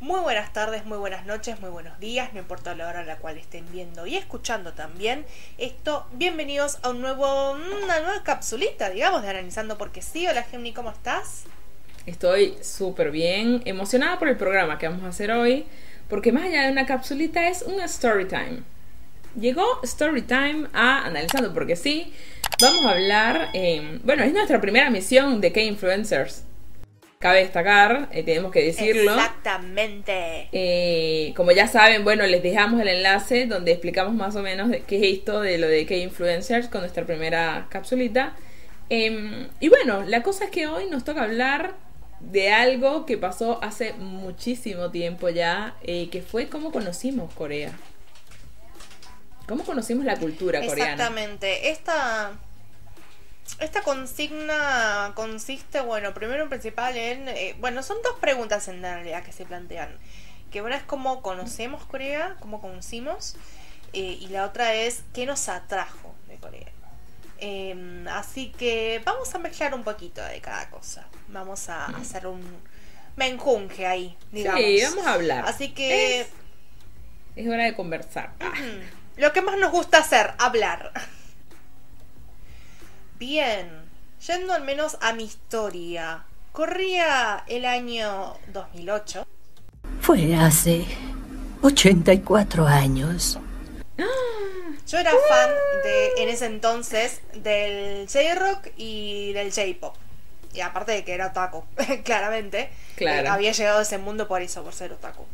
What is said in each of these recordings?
Muy buenas tardes, muy buenas noches, muy buenos días, no importa la hora a la cual estén viendo y escuchando también esto. Bienvenidos a un nuevo, una nueva capsulita, digamos, de Analizando porque sí. Hola Gemini, ¿cómo estás? Estoy súper bien, emocionada por el programa que vamos a hacer hoy, porque más allá de una capsulita es una story time. Llegó story time a Analizando porque sí. Vamos a hablar, eh, bueno, es nuestra primera misión de K-Influencers cabe destacar, eh, tenemos que decirlo. Exactamente. Eh, como ya saben, bueno, les dejamos el enlace donde explicamos más o menos de qué es esto de lo de K-Influencers con nuestra primera capsulita. Em, y bueno, la cosa es que hoy nos toca hablar de algo que pasó hace muchísimo tiempo ya, eh, que fue cómo conocimos Corea. ¿Cómo conocimos la cultura coreana? Exactamente. Esta esta consigna consiste, bueno, primero en principal en, eh, bueno, son dos preguntas en realidad que se plantean. Que una es cómo conocemos Corea, cómo conocimos, eh, y la otra es qué nos atrajo de Corea. Em, así que vamos a mezclar un poquito de cada cosa. Vamos a hacer un menjunje ahí, digamos. Sí, vamos a hablar. Así que... Es, hora de conversar. Lo que más nos gusta hacer, hablar. Bien, yendo al menos a mi historia. Corría el año 2008. Fue hace 84 años. Yo era fan de, en ese entonces, del J-Rock y del J-Pop. Y aparte de que era otaku, claramente. Claro. Eh, había llegado a ese mundo por eso, por ser otaku.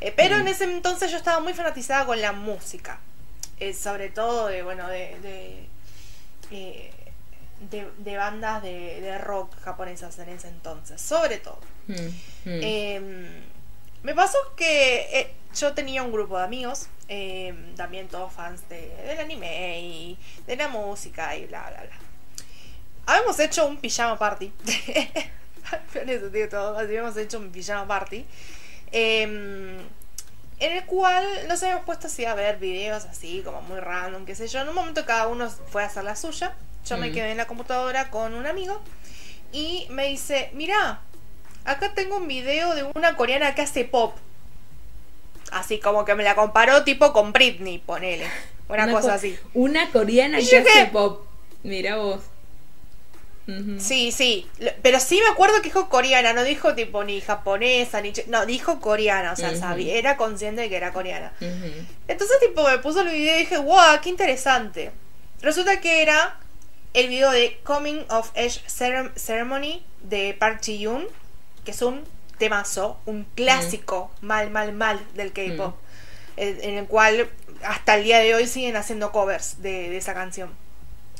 Eh, pero Mm. en ese entonces yo estaba muy fanatizada con la música. Eh, sobre todo de, bueno, de... de eh, de, de bandas de, de rock japonesas en ese entonces, sobre todo. Mm, mm. Eh, me pasó que eh, yo tenía un grupo de amigos, eh, también todos fans de, del anime y de la música y bla, bla, bla. Habíamos hecho un pijama party. En todo, habíamos hecho un pijama party. eh, en el cual nos habíamos puesto así a ver videos así, como muy random, qué sé yo. En un momento cada uno fue a hacer la suya. Yo me Mm. quedé en la computadora con un amigo y me dice, mira, acá tengo un video de una coreana que hace pop. Así como que me la comparó tipo con Britney, ponele. Una, co- cosa así. Una coreana que hace pop. Mira vos. Sí, sí. Pero sí me acuerdo que dijo coreana, no dijo tipo ni japonesa, ni... No, dijo coreana, o sea, sabía, era consciente de que era coreana. Entonces, tipo, me puso el video y dije, wow, qué interesante. Resulta que era el video de Coming of Age Cere- Ceremony de Park Ji-yoon, que es un temazo, un clásico mal, mal, mal del K-pop, en, en el cual hasta el día de hoy siguen haciendo covers de, de esa canción,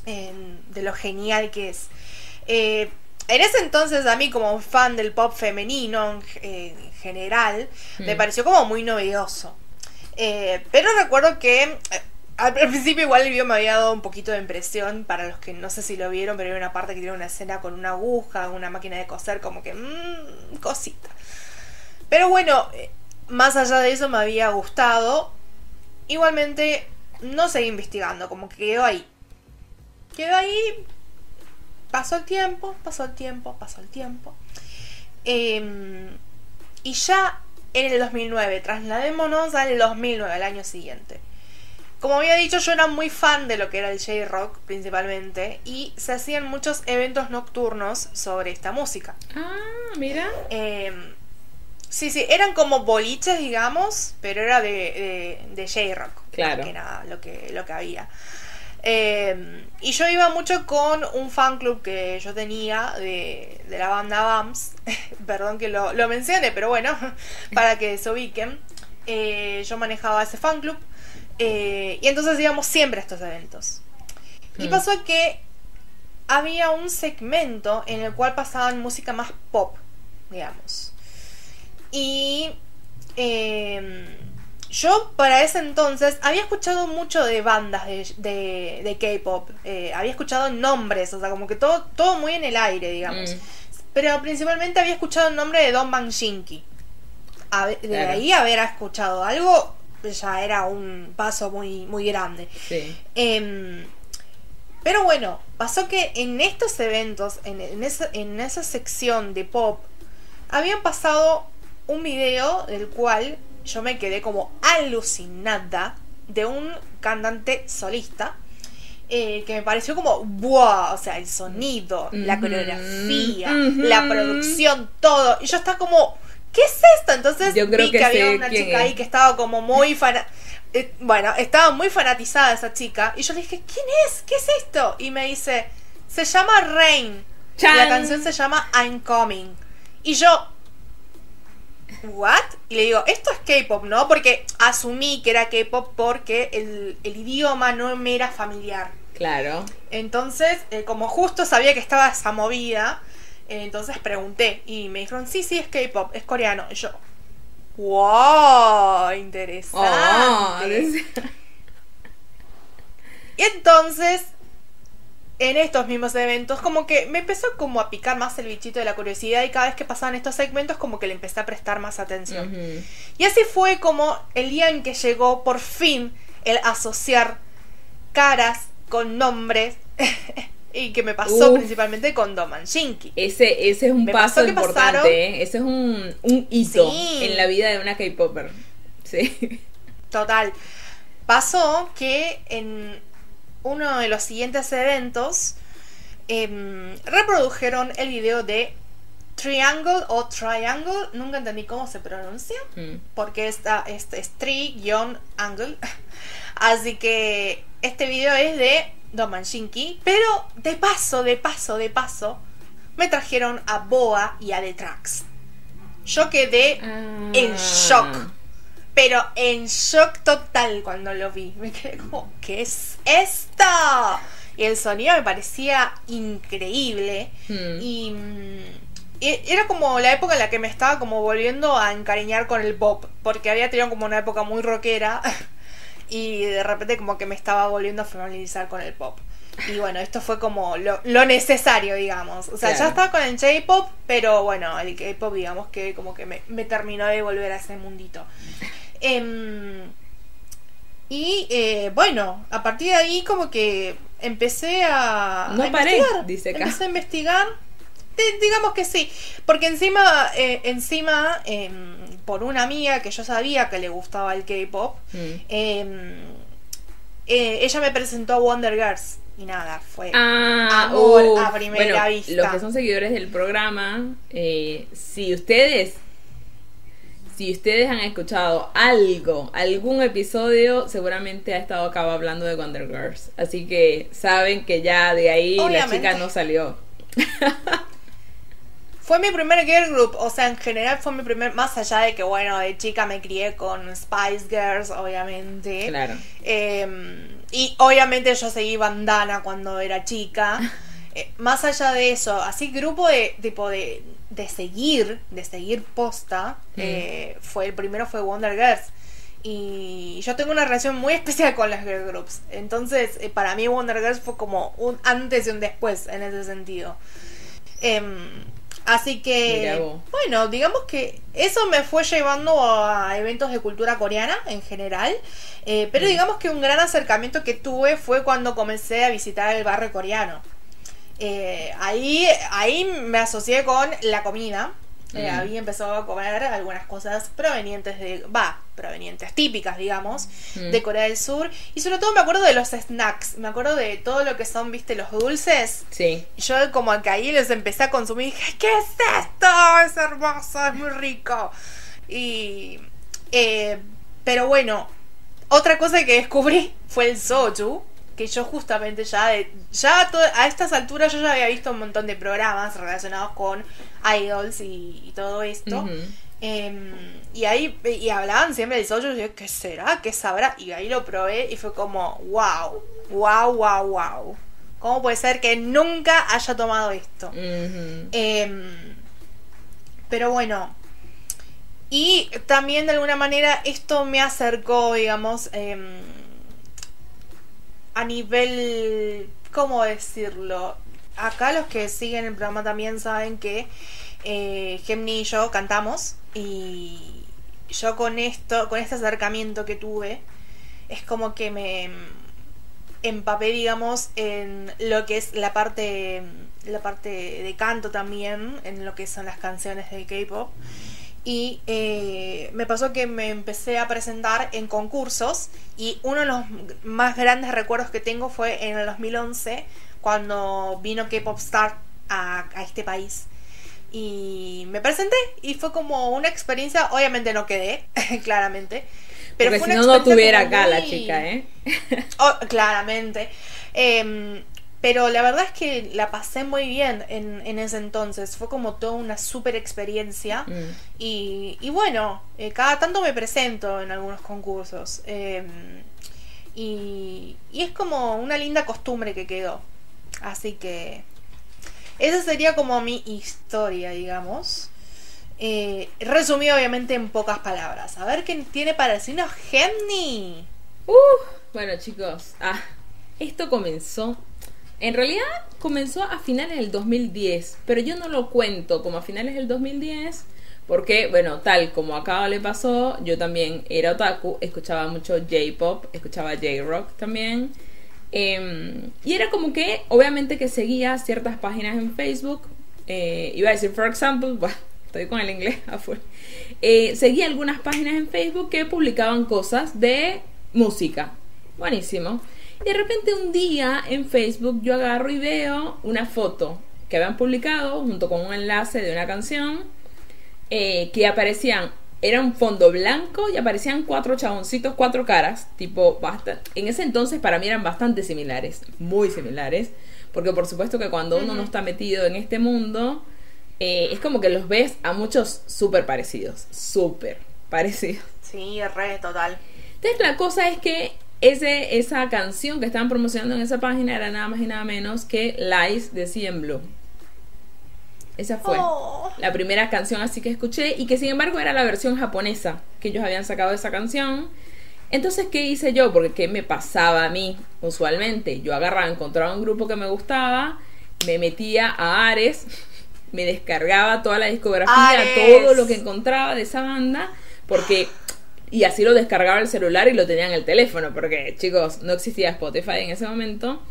en- de lo genial que es. Eh, en ese entonces, a mí, como fan del pop femenino en general, me Mm. pareció como muy novedoso. Eh, pero recuerdo que eh, al principio igual el video me había dado un poquito de impresión, para los que no sé si lo vieron, pero hay una parte que tiene una escena con una aguja, una máquina de coser, como que mmm, cosita. Pero bueno, eh, más allá de eso me había gustado. Igualmente no seguí investigando, como que quedó ahí. Quedó ahí. Pasó el tiempo, pasó el tiempo, pasó el tiempo. Em, y ya en el 2009, trasladémonos al 2009, al año siguiente. Como había dicho, yo era muy fan de lo que era el J-Rock principalmente y se hacían muchos eventos nocturnos sobre esta música. Ah, mira. Eh, sí, sí, eran como boliches, digamos, pero era de, de, de J-Rock. Claro. Que nada, lo que, lo que había. Eh, y yo iba mucho con un fan club que yo tenía de, de la banda BAMS. Perdón que lo, lo mencione, pero bueno, para que se ubiquen. Eh, yo manejaba ese fan club. Eh, y entonces íbamos siempre a estos eventos. Y Mm. pasó que había un segmento en el cual pasaban música más pop, digamos. Y eh, yo para ese entonces había escuchado mucho de bandas de, de- de K-pop. eh, había escuchado nombres, o sea, como que todo, todo muy en el aire, digamos. Mm. Pero principalmente había escuchado el nombre de Don ver- De Claro. ahí haber escuchado algo ya era un paso muy, muy grande. Sí. Em, pero bueno, pasó que en estos eventos, en, en esa, en esa sección de pop, habían pasado un video del cual yo me quedé como alucinada de un cantante solista eh, que me pareció como wow, o sea, el sonido, la coreografía, la producción, todo. Y yo estaba como, ¿qué es esto? Entonces Yo creo vi que que, había una chica es. ahí que estaba como muy fana eh, bueno, estaba muy fanatizada esa chica y yo le dije, ¿quién es? ¿Qué es esto? Y me dice, se llama Rain. Y la canción se llama I'm Coming. Y yo, ¿what? Y le digo, esto es K-pop, ¿no? Porque asumí que era K-pop porque el, el idioma no me era familiar. Claro. Entonces, eh, como justo sabía que estaba esa movida, entonces pregunté y me dijeron, sí, sí, es K-pop, es coreano. Y yo, wow, interesante. Oh, Y entonces, en estos mismos eventos, como que me empezó como a picar más el bichito de la curiosidad y cada vez que pasaban estos segmentos, como que le empecé a prestar más atención. Y así fue como el día en que llegó por fin el asociar caras con nombres y que me pasó Uf. principalmente con Doman Shinki. Ese, ese es un Me paso importante, ¿eh? Ese es un, un hito Sí. en la vida de una K-Popper. Sí. Total. Pasó que en uno de los siguientes eventos em, reprodujeron el video de Triangle o Triangle, nunca entendí cómo se pronuncia, Mm. porque esta es, es tri-angle. Así que este video es de Doman Shinki, pero de paso, de paso, de paso, me trajeron a Boa y a The Trax. Yo quedé en Ah. shock. Pero en shock total cuando lo vi. Me quedé como, ¿qué es esto? Y el sonido me parecía increíble. Hmm. Y, mm, y era como la época en la que me estaba como volviendo a encariñar con el pop. Porque había tenido como una época muy rockera. Y de repente como que me estaba volviendo a familiarizar con el pop. Y bueno, esto fue como lo, lo necesario, digamos. O sea, Claro. ya estaba con el J-pop, pero bueno, el K-pop, digamos que como que me, me terminó de volver a ese mundito. Em, y eh, bueno, a partir de ahí como que empecé a, No a paré, investigar. dice acá. Empecé a investigar. Di- digamos que sí, porque encima, eh, encima, em, por una amiga que yo sabía que le gustaba el K-pop, Mm. em, eh, ella me presentó a Wonder Girls y nada, fue Ah, amor uf. a primera Bueno, vista. Los que son seguidores del programa, eh, si ustedes, si ustedes han escuchado algo, algún episodio, seguramente ha estado acá hablando de Wonder Girls. Así que saben que ya de ahí Obviamente. la chica no salió. Fue mi primer girl group, o sea, en general fue mi primer, más allá de que, bueno, de chica me crié con Spice Girls, obviamente. Claro. Eh, y obviamente yo seguí bandana cuando era chica. Eh, más allá de eso, así grupo de tipo de, de seguir, de seguir posta, eh, fue el primero fue Wonder Girls. Y yo tengo una relación muy especial con las girl groups. Entonces, eh, para mí Wonder Girls fue como un antes y un después en ese sentido. Em, así que, bueno, digamos que eso me fue llevando a eventos de cultura coreana en general. Eh, pero digamos que un gran acercamiento que tuve fue cuando comencé a visitar el barrio coreano. Eh, ahí, ahí me asocié con la comida. Eh, Mm. Había empezado a comer algunas cosas provenientes de, va, provenientes típicas, digamos, Mm. de Corea del Sur. Y sobre todo me acuerdo de los snacks, me acuerdo de todo lo que son, viste, los dulces. Sí. Yo como que ahí los empecé a consumir y dije, ¿qué es esto? Es hermoso, es muy rico. Y... eh, pero bueno, otra cosa que descubrí fue el soju, que yo justamente ya, de- ya a, to- a estas alturas yo ya había visto un montón de programas relacionados con idols y, y todo esto. Em, y ahí y hablaban siempre del y yo, ¿qué será? ¿Qué sabrá? Y ahí lo probé y fue como, wow, wow, wow, wow. ¿Cómo puede ser que nunca haya tomado esto? Em, pero bueno. Y también de alguna manera esto me acercó, digamos, em, a nivel, ¿cómo decirlo? Acá los que siguen el programa también saben que eh, Gemni y yo cantamos y yo con esto, con este acercamiento que tuve, es como que me empapé, digamos, en lo que es la parte, la parte de canto también, en lo que son las canciones de K-pop. Y eh, me pasó que me empecé a presentar en concursos y uno de los más grandes recuerdos que tengo fue en el 2011 cuando vino K-Pop Star a, a este país. Y me presenté y fue como una experiencia, obviamente no quedé, claramente. Pero Porque fue si una no, no tuviera acá la chica, ¿eh? Oh, claramente. Em, pero la verdad es que la pasé muy bien en, en ese entonces. Fue como toda una super experiencia. Mm. Y, y bueno, eh, cada tanto me presento en algunos concursos. Em, y, y es como una linda costumbre que quedó. Así que esa sería como mi historia, digamos. Eh, resumido obviamente en pocas palabras. A ver qué tiene para decirnos Gemni. Uh, bueno, chicos, ah, esto comenzó. En realidad comenzó a finales del 2010, pero yo no lo cuento como a finales del 2010 porque, bueno, tal como acá le pasó, yo también era otaku, escuchaba mucho J-pop, escuchaba J-rock también. eh, y era como que, obviamente, que seguía ciertas páginas en Facebook. eh, iba a decir, for example, bueno, estoy con el inglés afuera. Eh, seguía algunas páginas en Facebook que publicaban cosas de música. Buenísimo. De repente un día en Facebook yo agarro y veo una foto que habían publicado junto con un enlace de una canción eh, que aparecían, era un fondo blanco y aparecían cuatro chaboncitos, cuatro caras, tipo, basta, en ese entonces para mí eran bastante similares, muy similares, porque por supuesto que cuando uno no está metido en este mundo, eh, es como que los ves a muchos súper parecidos, súper parecidos. Sí, re, total. Entonces la cosa es que ese, esa canción que estaban promocionando en esa página era nada más y nada menos que Lies de Blue. Esa fue Oh. la primera canción así que escuché y que sin embargo era la versión japonesa que ellos habían sacado de esa canción. Entonces, ¿qué hice yo? Porque ¿qué me pasaba a mí usualmente? Yo agarraba, encontraba un grupo que me gustaba, me metía a Ares, me descargaba toda la discografía, Ares. todo lo que encontraba de esa banda, porque... Y así lo descargaba el celular y lo tenía en el teléfono, porque chicos, no existía Spotify en ese momento.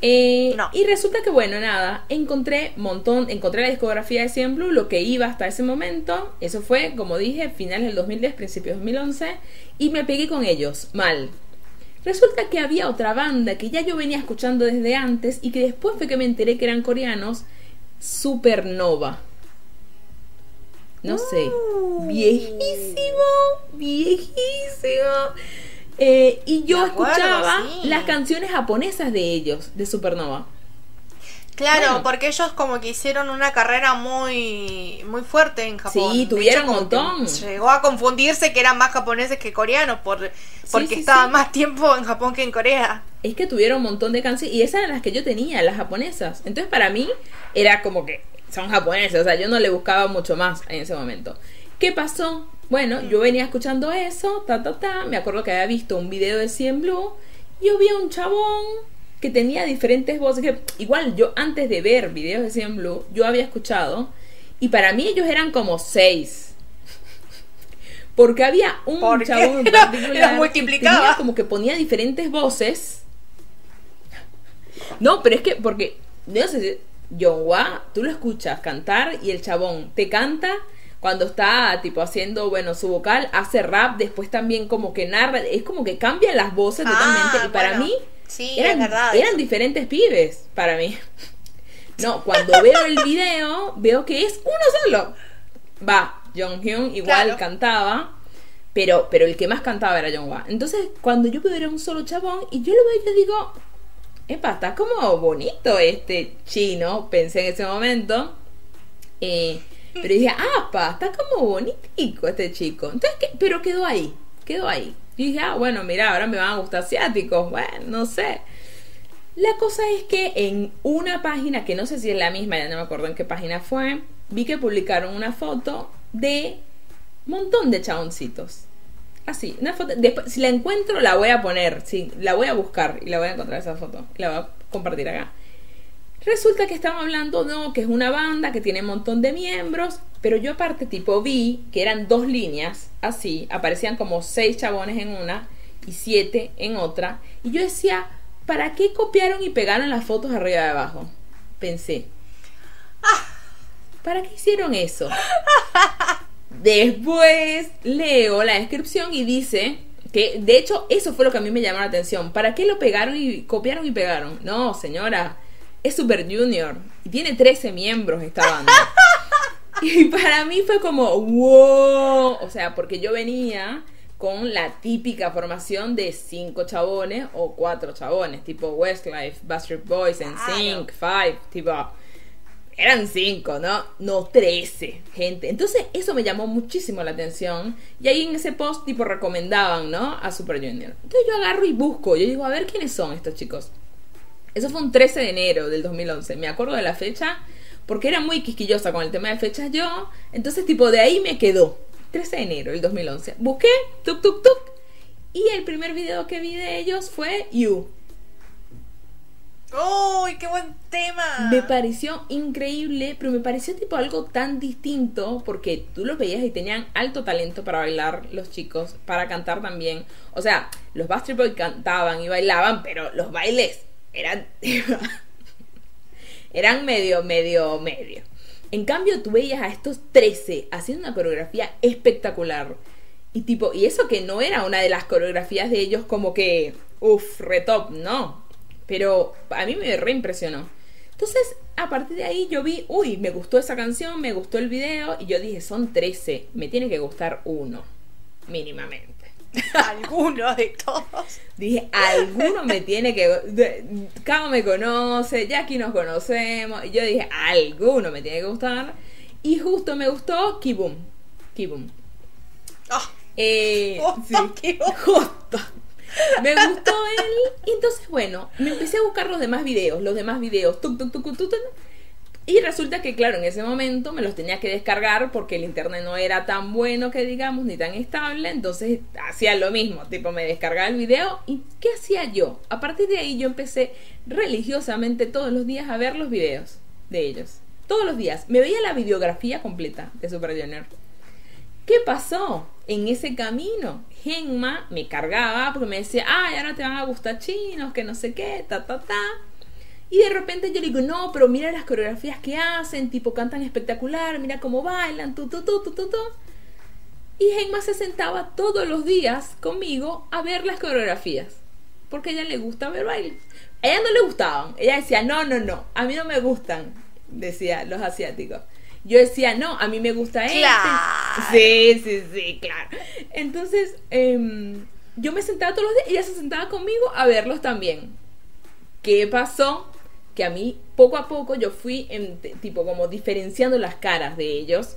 Eh, No. Y resulta que, bueno, nada, encontré montón, encontré la discografía de Cien Blue, lo que iba hasta ese momento. Eso fue, como dije, finales del 2010, principios del 2011. Y me pegué con ellos, mal. Resulta que había otra banda que ya yo venía escuchando desde antes y que después fue que me enteré que eran coreanos, Supernova. No sé, viejísimo, viejísimo. Eh, y yo acuerdo, escuchaba sí. las canciones japonesas de ellos, de Supernova. Claro, Bueno. porque ellos como que hicieron una carrera muy muy fuerte en Japón. Sí, tuvieron que montón. Llegó a confundirse que eran más japoneses que coreanos por, porque sí, estaban sí. más tiempo en Japón que en Corea. Es que tuvieron un montón de canciones y esas eran las que yo tenía, las japonesas. Entonces para mí era como que son japoneses, o sea, yo no le buscaba mucho más en ese momento. ¿Qué pasó? Bueno, yo venía escuchando eso, ta, ta, ta, me acuerdo que había visto un video de Cien Blue, y yo vi a un chabón que tenía diferentes voces, que igual yo antes de ver videos de Cien Blue, yo había escuchado, y para mí ellos eran como seis. Porque había un Porque chabón particular multiplicaba. tenía como que ponía diferentes voces. No, pero es que, porque, no sé si, John Wa, tú lo escuchas cantar y el chabón te canta cuando está, tipo, haciendo, bueno, su vocal, hace rap, después también como que narra, es como que cambia las voces totalmente. Ah, Y para bueno. mí, Sí, eran, es verdad. eran eso. diferentes pibes, para mí. No, cuando veo el video, veo que es uno solo. Va, Jong Hyun igual Claro. cantaba, pero, pero el que más cantaba era Jong Wa. Entonces, cuando yo veo era un solo chabón y yo lo veo y yo digo, epa, está como bonito este chino, pensé en ese momento. Eh, pero dije, ah, pa, está como bonitico este chico. Entonces, ¿qué? pero quedó ahí, quedó ahí. Y dije, ah, bueno, mira, ahora me van a gustar asiáticos. Bueno, no sé. La cosa es que en una página, que no sé si es la misma, ya no me acuerdo en qué página fue, vi que publicaron una foto de un montón de chaboncitos. Así, una foto. Después, si la encuentro, la voy a poner. Sí, la voy a buscar y la voy a encontrar esa foto. La voy a compartir acá. Resulta que estaban hablando, no, que es una banda que tiene un montón de miembros, pero yo aparte tipo vi que eran dos líneas, así, aparecían como seis chabones en una y siete en otra, y yo decía, ¿para qué copiaron y pegaron las fotos arriba y abajo? Pensé. ¿Para qué hicieron eso? Después leo la descripción y dice que, de hecho, eso fue lo que a mí me llamó la atención. ¿Para qué lo pegaron y copiaron y pegaron? No, señora, es Super Junior y tiene 13 miembros esta banda. y para mí fue como, wow, o sea, porque yo venía con la típica formación de cinco chabones o cuatro chabones, tipo Westlife, Backstreet Boys, NSYNC, Five, tipo eran cinco, ¿no? No trece, gente. Entonces eso me llamó muchísimo la atención. Y ahí en ese post tipo recomendaban, ¿no? A Super Junior. Entonces yo agarro y busco. Yo digo, a ver quiénes son estos chicos. Eso fue un 13 de enero del 2011. Me acuerdo de la fecha porque era muy quisquillosa con el tema de fechas yo. Entonces tipo de ahí me quedó. 13 de enero del 2011. Busqué, tuk, tuk, tuk. Y el primer video que vi de ellos fue You. ¡Uy, qué buen tema! Me pareció increíble, pero me pareció tipo algo tan distinto porque tú los veías y tenían alto talento para bailar los chicos, para cantar también. O sea, los Bastard Boys cantaban y bailaban, pero los bailes eran eran medio, medio, medio. En cambio, tú veías a estos 13 haciendo una coreografía espectacular. Y tipo, y eso que no era una de las coreografías de ellos como que, uff, retop, no. Pero a mí me reimpresionó. Entonces, a partir de ahí yo vi, uy, me gustó esa canción, me gustó el video, y yo dije, son 13, me tiene que gustar uno, mínimamente. Alguno de todos. Dije, alguno me tiene que. Cabo me conoce, Jackie nos conocemos. Y yo dije, alguno me tiene que gustar. Y justo me gustó Kibum. Kibum. Oh, Eh, Justo sí, Kibum. justo. Me gustó él. Y entonces, bueno, me empecé a buscar los demás videos. Los demás videos. Tuc, tuc, tuc, tuc, tuc, tuc. Y resulta que, claro, en ese momento me los tenía que descargar porque el internet no era tan bueno que digamos, ni tan estable. Entonces hacía lo mismo, tipo me descargaba el video. ¿Y qué hacía yo? A partir de ahí yo empecé religiosamente todos los días a ver los videos de ellos. Todos los días. Me veía la videografía completa de Super Junior. ¿Qué pasó? En ese camino, Genma me cargaba porque me decía, ay, ahora te van a gustar chinos, que no sé qué, ta, ta, ta. Y de repente yo le digo, no, pero mira las coreografías que hacen, tipo cantan espectacular, mira cómo bailan, tu, tu, tu, tu, tu, tu. Y Genma se sentaba todos los días conmigo a ver las coreografías. Porque a ella le gusta ver bailes. A ella no le gustaban. Ella decía, no, no, no, a mí no me gustan, decía los asiáticos. Yo decía, no, a mí me gusta este. Claro. Sí, sí, sí, claro. Entonces, em, yo me sentaba todos los días y ella se sentaba conmigo a verlos también. ¿Qué pasó? Que a mí, poco a poco, yo fui, en, tipo, como diferenciando las caras de ellos.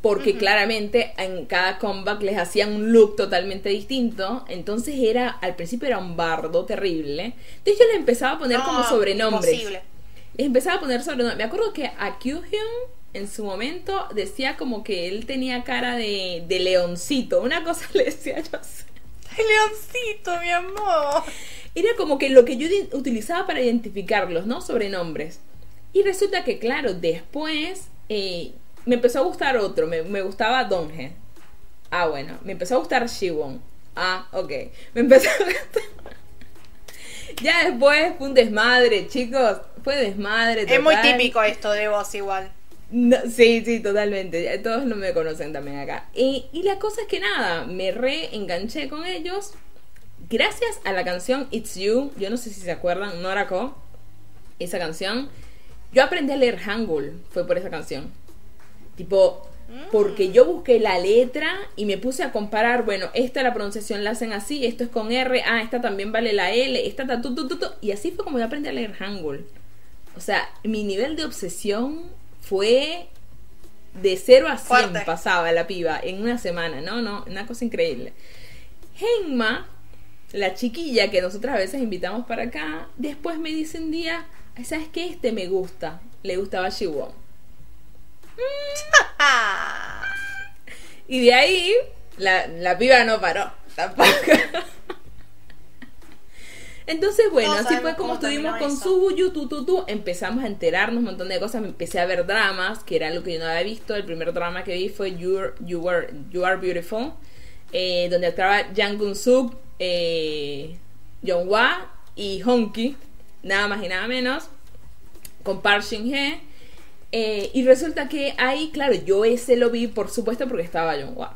Porque claramente en cada comeback les hacían un look totalmente distinto. Entonces era, al principio era un bardo terrible. Entonces yo les empezaba a poner como No, sobrenombres. imposible. Les empezaba a poner sobrenombres. Me acuerdo que a Kyuhyun en su momento decía como que él tenía cara de, de leoncito. Una cosa le decía yo así. ¡Ay, Leoncito, mi amor! Era como que lo que yo utilizaba para identificarlos, ¿no? Sobrenombres. Y resulta que, claro, después eh, me empezó a gustar otro. Me, me gustaba Donge. Ah, bueno. Me empezó a gustar Shiwon. Ah, ok. Me empezó a gustar... Ya después fue un desmadre, chicos. Fue desmadre. Es muy típico esto de vos igual. No, sí, sí, totalmente. Todos no me conocen también acá. Y, y la cosa es que nada, me reenganché con ellos. Gracias a la canción It's You, yo no sé si se acuerdan, Norako, esa canción. Yo aprendí a leer Hangul, fue por esa canción. Tipo, porque yo busqué la letra y me puse a comparar, bueno, esta la pronunciación la hacen así, esto es con R, ah, esta también vale la L, esta ta, tu, tu, tu, tu. y así fue como yo aprendí a leer Hangul. O sea, mi nivel de obsesión fue de 0 a 100 Fuerte. pasaba la piba en una semana, no, no, una cosa increíble. Genma, la chiquilla que nosotras a veces invitamos para acá, después me dice un día, "Ay, ¿sabes qué? Este me gusta. Le gustaba Shiwon. Ah, Y de ahí, la, la piba no paró. Tampoco. Entonces, bueno, Todos así fue como estuvimos con eso. Subuyu, tu, tu, tu. Empezamos a enterarnos un montón de cosas. Me empecé a ver dramas, que era algo que yo no había visto. El primer drama que vi fue You Are, you Are, You Are Beautiful, eh, donde actuaba Jang Gun Suk, eh, Hwa y Honky, nada más y nada menos, con Park Shin Hye. Eh, y resulta que ahí, claro, yo ese lo vi, por supuesto, porque estaba Wow.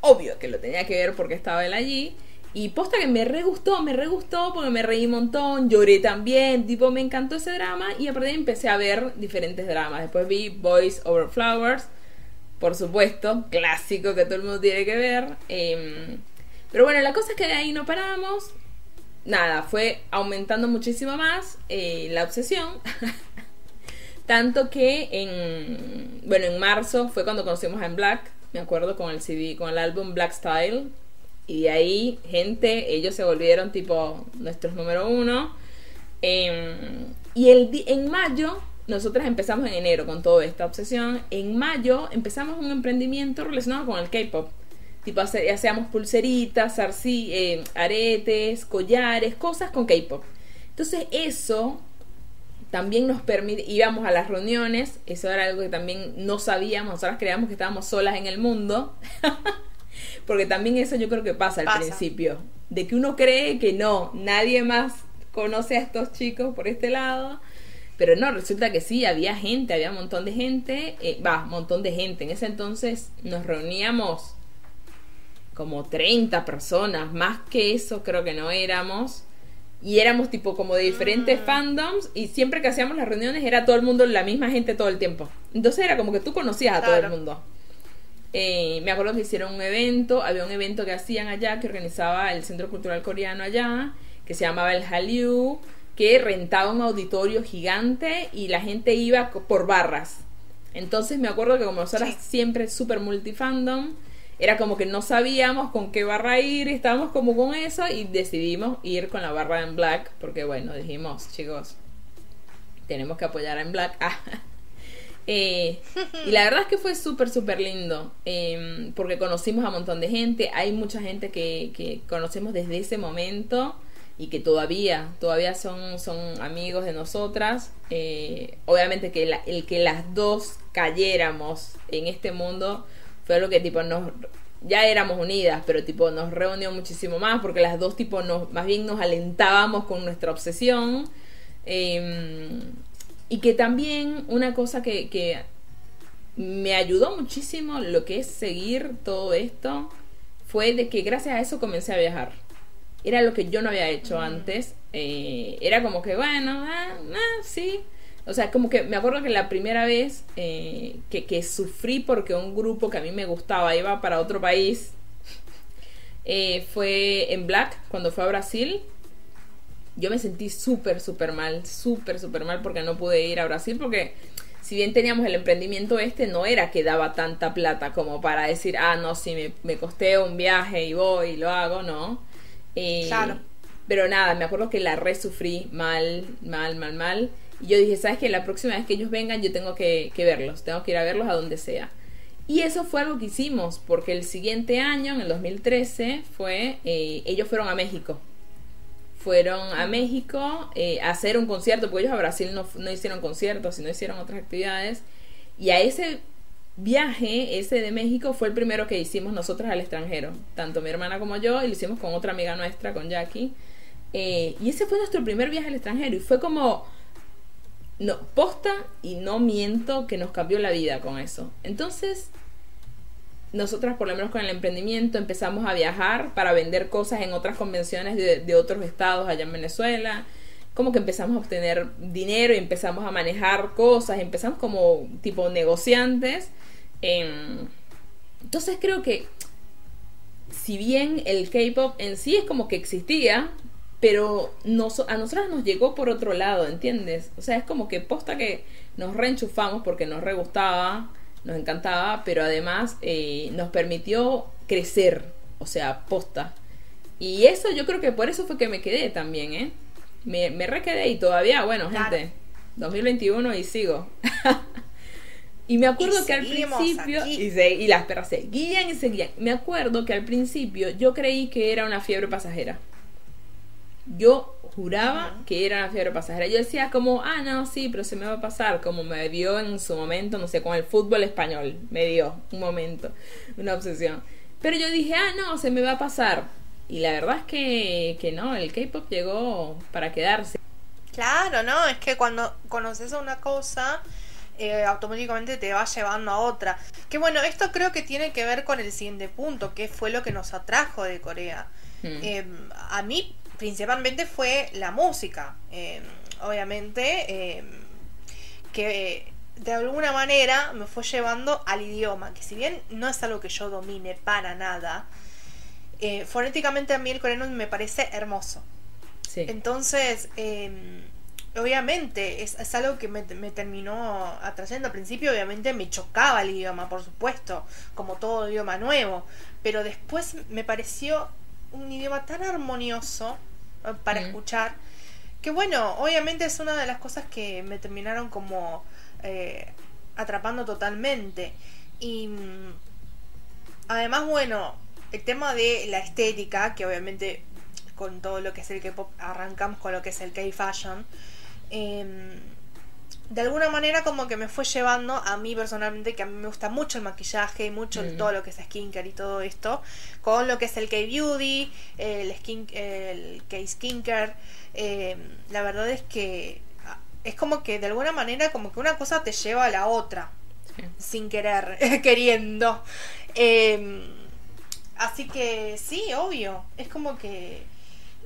Obvio que lo tenía que ver porque estaba él allí. Y posta que me re gustó, me re gustó porque me reí un montón, lloré también, tipo me encantó ese drama y a partir de ahí empecé a ver diferentes dramas. Después vi Boys Over Flowers, por supuesto, clásico que todo el mundo tiene que ver. Em, pero bueno, la cosa es que de ahí no paramos. Nada, fue aumentando muchísimo más eh, la obsesión. Tanto que en, bueno, en marzo fue cuando conocimos a En Black, me acuerdo con el CD, con el álbum Black Style, y de ahí, gente, ellos se volvieron tipo nuestros número uno. Em, y el, en mayo, nosotras empezamos en enero con toda esta obsesión. En mayo empezamos un emprendimiento relacionado con el K-pop. Tipo, hacíamos pulseritas, eh, aretes, collares, cosas con K-pop. Entonces, eso también nos permite, íbamos a las reuniones, eso era algo que también no sabíamos, nosotras creíamos que estábamos solas en el mundo. Porque también eso yo creo que pasa al principio. De que uno cree que no, nadie más conoce a estos chicos por este lado. Pero no, resulta que sí, había gente, había un montón de gente. Eh, va, un montón de gente. En ese entonces nos reuníamos como 30 personas, más que eso creo que no éramos. Y éramos tipo como de diferentes mm. fandoms y siempre que hacíamos las reuniones era todo el mundo, la misma gente todo el tiempo. Entonces era como que tú conocías a todo el mundo. Eh, me acuerdo que hicieron un evento, había un evento que hacían allá, que organizaba el Centro Cultural Coreano allá, que se llamaba el Hallyu, que rentaba un auditorio gigante y la gente iba por barras. Entonces me acuerdo que como nosotras siempre súper multifandom, era como que no sabíamos con qué barra ir, estábamos como con eso y decidimos ir con la barra en black, porque bueno, dijimos, chicos, tenemos que apoyar en black. Eh, y la verdad es que fue súper, súper lindo, em, porque conocimos a un montón de gente, hay mucha gente que, que conocemos desde ese momento y que todavía, todavía son, son amigos de nosotras. Eh, obviamente que el que las dos cayéramos en este mundo fue lo que tipo nos ya éramos unidas, pero tipo nos reunió muchísimo más porque las dos tipo nos más bien nos alentábamos con nuestra obsesión. Eh, y que también una cosa que, me ayudó muchísimo lo que es seguir todo esto fue de que gracias a eso comencé a viajar. Era lo que yo no había hecho mm. antes. Eh, era como que, bueno, ah, ah, sí. O sea, como que me acuerdo que la primera vez eh, que, que, sufrí porque un grupo que a mí me gustaba iba para otro país eh, fue en Black, cuando fue a Brasil yo me sentí súper, súper mal, súper, súper mal porque no pude ir a Brasil porque si bien teníamos el emprendimiento este, no era que daba tanta plata como para decir, ah, no, si me, me costé un viaje y voy y lo hago, no. Eh, claro. Pero nada, me acuerdo que la resufrí mal, mal, mal, mal. Y yo dije, ¿sabes qué? La próxima vez que ellos vengan yo tengo que, verlos, tengo que ir a verlos a donde sea. Y eso fue algo que hicimos, porque el siguiente año, en el 2013, fue, eh, ellos fueron a México fueron a México eh, a hacer un concierto, porque ellos a Brasil no, no hicieron conciertos, sino hicieron otras actividades. Y a ese viaje, ese de México, fue el primero que hicimos nosotros al extranjero, tanto mi hermana como yo, y lo hicimos con otra amiga nuestra, con Jackie. Eh, y ese fue nuestro primer viaje al extranjero, y fue como, no, posta y no miento que nos cambió la vida con eso. Entonces, nosotras, por lo menos con el emprendimiento, empezamos a viajar para vender cosas en otras convenciones de, otros estados allá en Venezuela. Como que empezamos a obtener dinero y empezamos a manejar cosas, empezamos como tipo negociantes. entonces creo que si bien el K-pop en sí es como que existía, pero a nosotras nos llegó por otro lado, ¿entiendes? O sea, es como que posta que nos reenchufamos porque nos re gustaba nos encantaba, pero además eh, nos permitió crecer, o sea, posta. Y eso yo creo que por eso fue que me quedé también, ¿eh? Me, me requedé y todavía, bueno, gente, 2021 y sigo. y me acuerdo que al principio, y, y las perras seguían y seguían. Me acuerdo que al principio yo creí que era una fiebre pasajera. Yo juraba que era una fiebre pasajera. Yo decía como, ah, no, sí, pero se me va a pasar, como me dio en su momento, no sé, con el fútbol español, me dio un momento, una obsesión. Pero yo dije, ah, no, se me va a pasar. Y la verdad es que, que no, el K-Pop llegó para quedarse. Claro, ¿no? Es que cuando conoces una cosa, eh, automáticamente te va llevando a otra. Que bueno, esto creo que tiene que ver con el siguiente punto, que fue lo que nos atrajo de Corea. Mm. Em, a mí principalmente fue la música, em, obviamente, em, que de alguna manera me fue llevando al idioma, que si bien no es algo que yo domine para nada, eh, fonéticamente a mí el coreano me parece hermoso. Sí. Entonces, eh, obviamente, es, es algo que me, me terminó atrayendo. Al principio, obviamente, me chocaba el idioma, por supuesto, como todo idioma nuevo. Pero después me pareció un idioma tan armonioso para Mm. escuchar, que bueno, obviamente es una de las cosas que me terminaron como eh, atrapando totalmente. Y mm, además, bueno, el tema de la estética, que obviamente con todo lo que es el K-pop arrancamos con lo que es el K-fashion. em, de alguna manera como que me fue llevando a mí personalmente que a mí me gusta mucho el maquillaje y mucho Mm. todo lo que es skincare y todo esto con lo que es el K-beauty el skin el K-skincare em, la verdad es que ah, es como que de alguna manera como que una cosa te lleva a la otra Sí. sin querer, queriendo. Eh, así que sí, obvio, es como que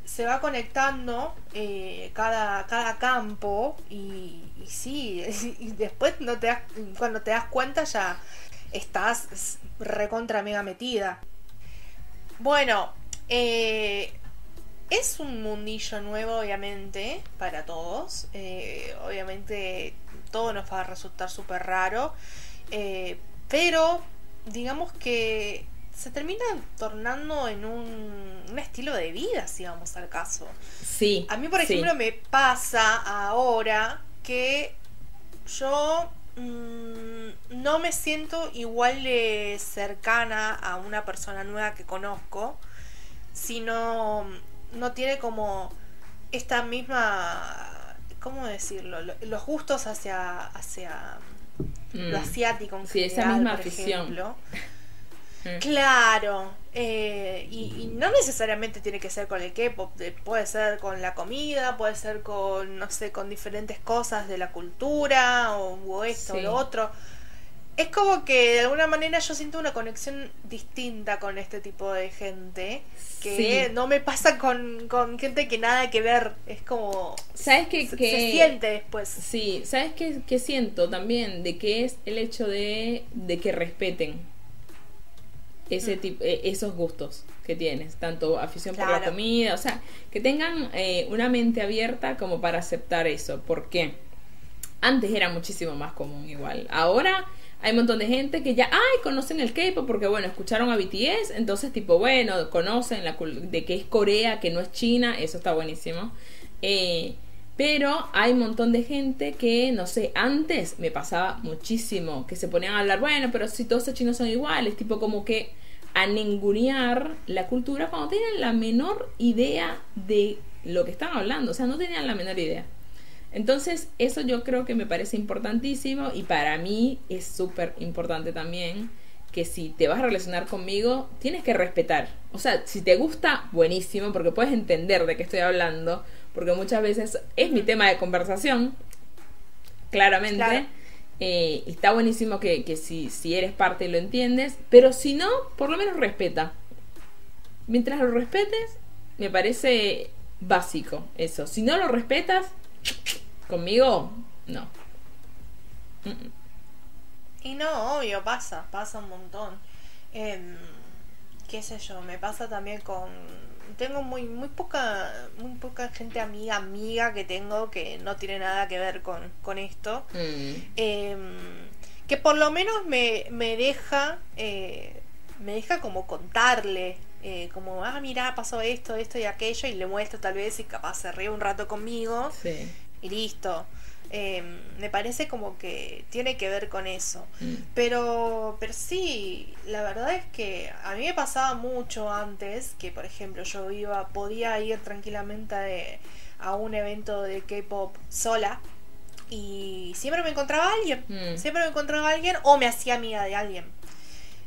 se va conectando eh, cada, cada campo y, sí, y después no te cuando te das cuenta ya estás recontra mega metida. Bueno, eh, es un mundillo nuevo, obviamente, para todos. Eh, obviamente, todo nos va a resultar súper raro. Pero, digamos que se termina tornando en un, un estilo de vida, si vamos al caso. Sí. A mí, por sí. ejemplo, me pasa ahora que yo mm, no me siento igual de cercana a una persona nueva que conozco, sino no tiene como esta misma, ¿cómo decirlo? Lo- Los gustos hacia, hacia Mm. lo asiático en Sí, esa misma por afición. ejemplo. Mm. Claro, eh, y, y no necesariamente tiene que ser con el K-pop, de- puede ser con la comida, puede ser con, no sé, con diferentes cosas de la cultura o, o esto o lo otro. Es como que de alguna manera yo siento una conexión distinta con este tipo de gente que Sí. no me pasa con, con gente que nada que ver, es como ¿Sabes qué? se, que se siente después. Sí, ¿sabes qué, qué siento también? De que es el hecho de, de que respeten ese Mm. tipo, eh, esos gustos que tienes, tanto afición por la comida, o sea, que tengan eh, una mente abierta como para aceptar eso. ¿Por qué? Antes era muchísimo más común igual. Ahora hay un montón de gente que ya, ay, conocen el K-pop porque, bueno, escucharon a BTS, entonces tipo, bueno, conocen la de que es Corea, que no es China, eso está buenísimo. Eh, pero hay un montón de gente que, no sé, antes me pasaba muchísimo, que se ponían a hablar, bueno, pero si todos los chinos son iguales, tipo como que a ningunear la cultura cuando tienen la menor idea de lo que están hablando, o sea, no tenían la menor idea. Entonces, eso yo creo que me parece importantísimo y para mí es súper importante también que si te vas a relacionar conmigo, tienes que respetar. O sea, si te gusta, buenísimo, porque puedes entender de qué estoy hablando, porque muchas veces es mi tema de conversación, claramente. Claro. Eh, está buenísimo que, que si, si eres parte lo entiendes, pero si no, por lo menos respeta. Mientras lo respetes, me parece básico eso. Si no lo respetas, conmigo, no. Y no, obvio, pasa, pasa un montón. Em, qué sé yo, me pasa también con... Tengo muy, muy poca muy poca gente amiga, amiga que tengo que no tiene nada que ver con, con esto. Mm. Em, que por lo menos me, me deja eh, me deja como contarle eh, como ah mira pasó esto esto y aquello y le muestro tal vez y capaz se ríe un rato conmigo Sí. y listo Em, me parece como que tiene que ver con eso Mm. pero, pero sí, la verdad es que a mí me pasaba mucho antes que, por ejemplo, yo iba, podía ir tranquilamente a, a un evento de K-pop sola y siempre me encontraba alguien, Mm. siempre me encontraba alguien o me hacía amiga de alguien.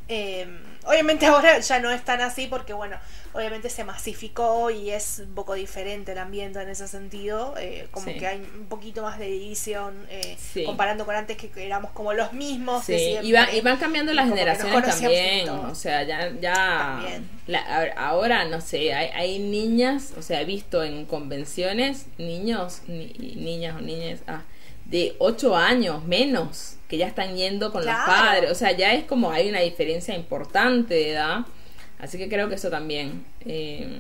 Eh, obviamente ahora ya no es tan así porque, bueno, obviamente se masificó y es un poco diferente el ambiente en ese sentido, eh, como Sí. que hay un poquito más de división eh, Sí. comparando con antes que éramos como los mismos. Sí, siempre, y, va- y van cambiando las generaciones también. O sea, ya. ya la- ahora, no sé, hay, hay niñas, o sea, he visto en convenciones niños, ni- niñas o niñas, ah, de 8 años menos, que ya están yendo con Claro. los padres. O sea, ya es como hay una diferencia importante de edad. Así que creo que eso también. eh,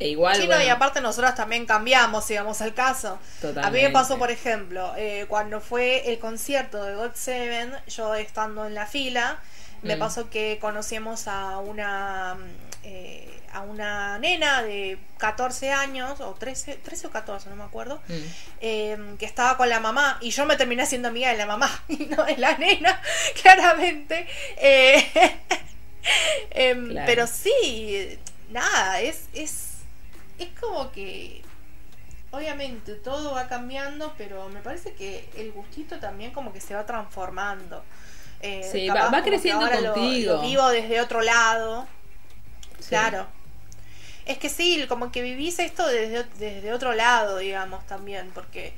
e igual. Sí, no, y aparte nosotras también cambiamos, si vamos al caso. A mí me Totalmente. pasó, por ejemplo, eh, cuando fue el concierto de God Seven, yo estando en la fila, me Mm. pasó que conocimos a una mm, eh, a una nena de 14 años, o 13, 13 o 14, no me acuerdo, Mm. eh, que estaba con la mamá, y yo me terminé siendo amiga de la mamá, y no de la nena, claramente. Eh, em, Claro. Pero sí, nada, es, es, es como que obviamente todo va cambiando, pero me parece que el gustito también como que se va transformando. Eh, Sí, capaz va- creciendo lo- contigo. Lo, vivo desde otro lado. Sí. Claro. Es que sí, como que vivís esto desde, desde otro lado, digamos, también, porque,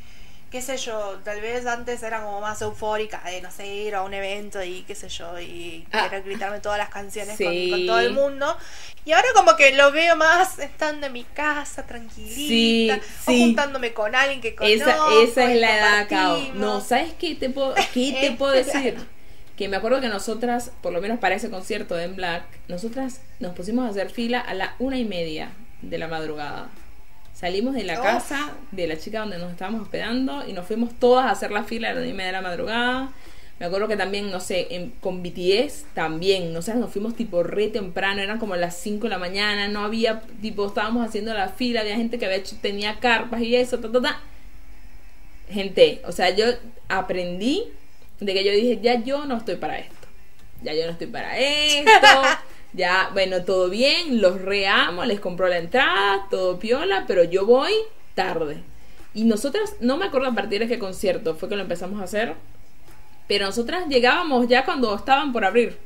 qué sé yo, tal vez antes era como más eufórica de, no sé, ir a un evento y qué sé yo, y Ah. querer gritarme todas las canciones con- Sí. con, todo el mundo. Y ahora como que lo veo más estando en mi casa, tranquilita, Sí, o sí. juntándome con alguien que conozco. Esa, esa es la edad, Cao. No, ¿sabes qué te puedo, qué te puedo decir? Que me acuerdo que nosotras, por lo menos para ese concierto de En Black, nosotras nos pusimos a hacer fila a la una y media de la madrugada. Salimos de la casa de la chica donde nos estábamos hospedando y nos fuimos todas a hacer la fila a la una y media de la madrugada. Me acuerdo que también, no sé, en- con BTS también, no sé, nos fuimos tipo re temprano, eran como las 5 de la mañana, no había, tipo, estábamos haciendo la fila, había gente que había hecho, tenía carpas y eso, ta, ta, ta. Gente, o sea, yo aprendí de que yo dije, ya yo no estoy para esto, ya yo no estoy para esto, ya, bueno, todo bien, los reamo, les compró la entrada, todo piola, pero yo voy tarde. Y nosotras, no me acuerdo a partir de qué concierto fue que lo empezamos a hacer, pero nosotras llegábamos ya cuando estaban por abrir.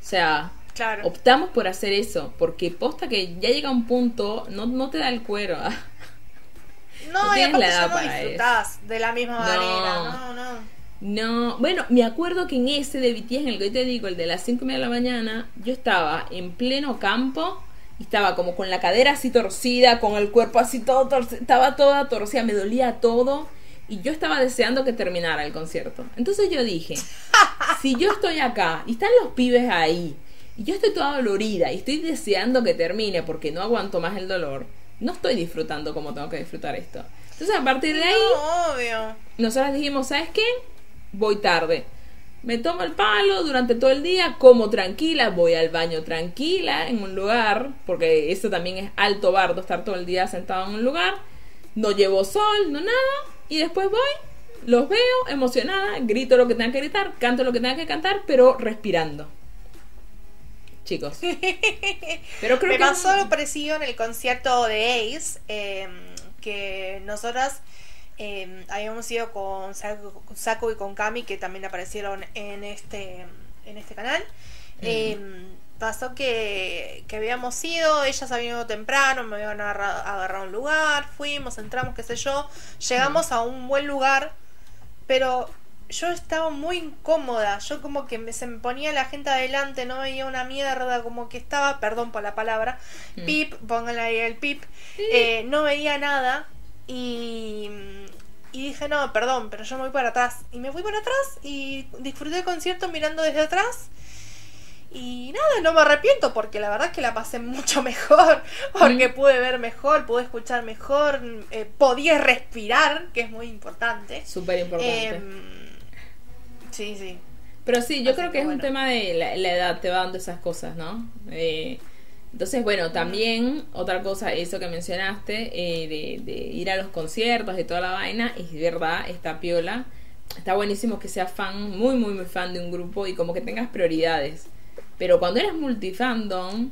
O sea, Claro. optamos por hacer eso, porque posta que ya llega un punto, no, no te da el cuero. ah. No, no y aparte la edad ya no disfrutás de la misma No. manera. No, no. No, bueno, me acuerdo que en ese de BTS, en el que hoy te digo, el de las 5 y media de la mañana, yo estaba en pleno campo y estaba como con la cadera así torcida, con el cuerpo así todo torcido, estaba toda torcida, me dolía todo y yo estaba deseando que terminara el concierto. Entonces yo dije, si yo estoy acá y están los pibes ahí y yo estoy toda dolorida y estoy deseando que termine porque no aguanto más el dolor, no estoy disfrutando como tengo que disfrutar esto. Entonces a partir de ahí No, obvio. nosotras dijimos, ¿sabes qué? Voy tarde. Me tomo el palo durante todo el día, como tranquila, voy al baño tranquila en un lugar, porque eso también es alto bardo, estar todo el día sentado en un lugar. No llevo sol, no nada, y después voy, los veo emocionada, grito lo que tenga que gritar, canto lo que tenga que cantar, pero respirando. Chicos. Pero creo Me que pasó lo parecido en el concierto de Ace, eh, que nosotras eh, habíamos ido con Saku y con Cami, que también aparecieron en este, en este canal. Eh, pasó que, que habíamos ido, ellas habían ido temprano, me habían agarrado, agarrado un lugar, fuimos, entramos, qué sé yo, llegamos a un buen lugar, pero yo estaba muy incómoda, yo como que me, se me ponía la gente adelante, no veía una mierda, como que estaba, perdón por la palabra, pip, pónganle ahí el pip, eh, no veía nada y dije, no, perdón, pero yo me voy para atrás. Y me fui para atrás y disfruté el concierto mirando desde atrás. Y nada, no me arrepiento porque la verdad es que la pasé mucho mejor, porque pude ver mejor, pude escuchar mejor, eh, podía respirar, que es muy importante. Súper importante. Em, sí, sí. Pero sí, yo Así creo que que es un tema de la, la edad, te va dando esas cosas, ¿no? Eh, entonces, bueno, también otra cosa, eso que mencionaste, eh, de, de ir a los conciertos, de toda la vaina, es verdad, está piola. Está buenísimo que seas fan, muy, muy, muy fan de un grupo y como que tengas prioridades. Pero cuando eres multifandom,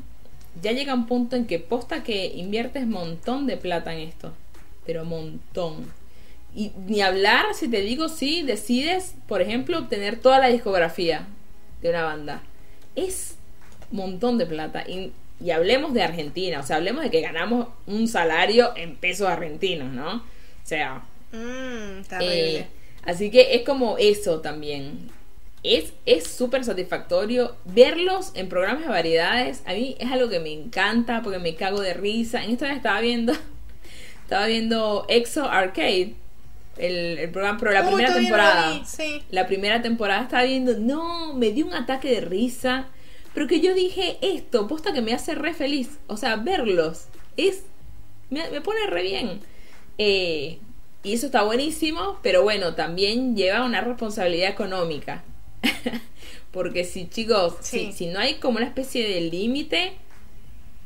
ya llega un punto en que posta que inviertes montón de plata en esto. Pero montón. Y ni hablar si te digo si decides, por ejemplo, obtener toda la discografía de una banda. es montón de plata. Y, y hablemos de Argentina, o sea, hablemos de que ganamos un salario en pesos argentinos, ¿no? O sea... Mm, terrible. eh, así que es como eso también. Es es súper satisfactorio verlos en programas de variedades. A mí es algo que me encanta porque me cago de risa. En esta vez estaba viendo estaba viendo Exo Arcade, el, el programa, pero la Uy, primera temporada. vi, sí. La primera temporada estaba viendo, no, me dio un ataque de risa, pero que yo dije esto, posta que me hace re feliz, o sea, verlos, es, me, me pone re bien. Eh, y eso está buenísimo, pero bueno, también lleva una responsabilidad económica. Porque si, chicos, Sí. si, si no hay como una especie de límite,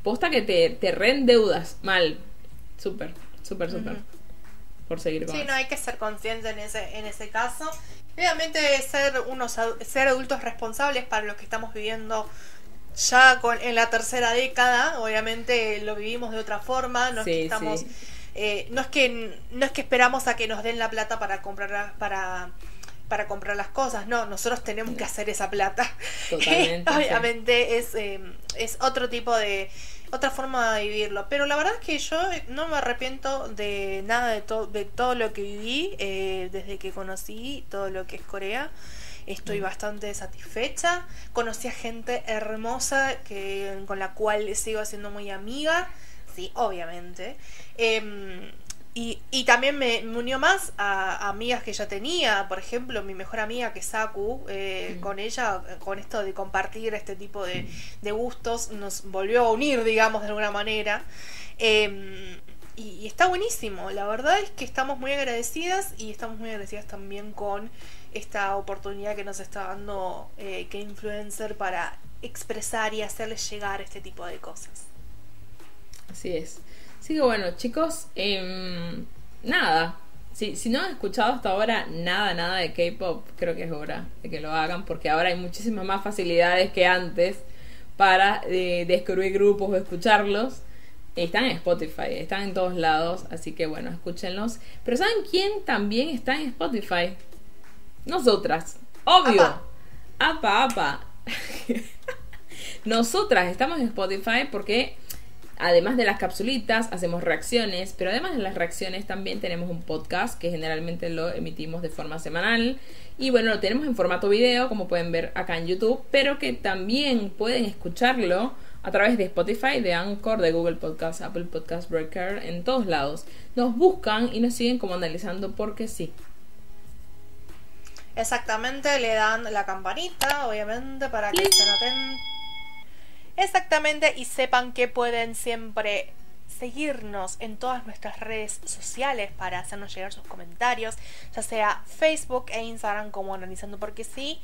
posta que te, te reendeudas mal. Súper, súper, súper. Por seguir con Sí, eso. no hay que ser consciente en ese, en ese caso. Obviamente ser unos ser adultos responsables para lo que estamos viviendo ya con, en la tercera década, obviamente lo vivimos de otra forma, no es Sí, que estamos sí. eh, no es que no es que esperamos a que nos den la plata para comprar para para comprar las cosas, no, nosotros tenemos que hacer esa plata. Totalmente, sí. Obviamente es, eh, es otro tipo de, otra forma de vivirlo. Pero la verdad es que yo no me arrepiento de nada de, todo de todo lo que viví eh, desde que conocí todo lo que es Corea. Estoy bastante satisfecha. Conocí a gente hermosa que, con la cual sigo siendo muy amiga. Sí, obviamente. Em, y, y también me, me unió más a, a amigas que ya tenía, por ejemplo, mi mejor amiga que es Saku, eh, con ella, con esto de compartir este tipo de, de gustos, nos volvió a unir, digamos, de alguna manera. Eh, y, y está buenísimo, la verdad es que estamos muy agradecidas y estamos muy agradecidas también con esta oportunidad que nos está dando eh, que influencer para expresar y hacerles llegar este tipo de cosas. Así es. Así que bueno, chicos, em, nada. Si, si no han escuchado hasta ahora nada, nada de K-pop, creo que es hora de que lo hagan, porque ahora hay muchísimas más facilidades que antes para eh, descubrir grupos o escucharlos. Están en Spotify, están en todos lados, así que bueno, escúchenlos. Pero ¿saben quién también está en Spotify? Nosotras, obvio. Apa. Apa, apa. Nosotras estamos en Spotify porque además de las capsulitas hacemos reacciones, pero además de las reacciones también tenemos un podcast que generalmente lo emitimos de forma semanal y bueno, lo tenemos en formato video como pueden ver acá en YouTube, pero que también pueden escucharlo a través de Spotify, de Anchor, de Google Podcast, Apple Podcast Breaker, en todos lados. Nos buscan y nos siguen como analizando porque sí. Exactamente, le dan la campanita, obviamente, para que estén atentos. Exactamente, y sepan que pueden siempre seguirnos en todas nuestras redes sociales para hacernos llegar sus comentarios, ya sea Facebook e Instagram como Analizando Porque Sí,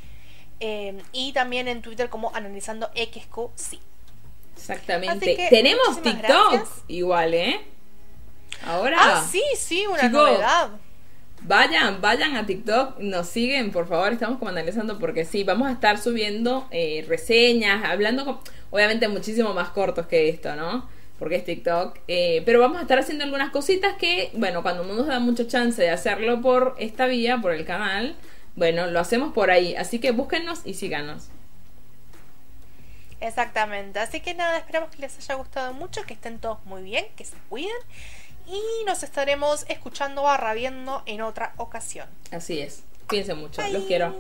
eh, y también en Twitter como Analizando XQ Sí. Exactamente. Que, Tenemos TikTok gracias. igual, ¿eh? Ahora. Ah, sí, sí, una Chicos, novedad. Vayan, vayan a TikTok, nos siguen, por favor, estamos como analizando porque sí, vamos a estar subiendo eh, reseñas, hablando con, obviamente muchísimo más cortos que esto, ¿no? Porque es TikTok, eh, pero vamos a estar haciendo algunas cositas que, bueno, cuando no nos da mucho chance de hacerlo por esta vía, por el canal, bueno, lo hacemos por ahí, así que búsquennos y síganos. Exactamente. Así que nada, esperamos que les haya gustado mucho, que estén todos muy bien, que se cuiden. Y nos estaremos escuchando barra viendo en otra ocasión. Así es, cuídense mucho, los quiero.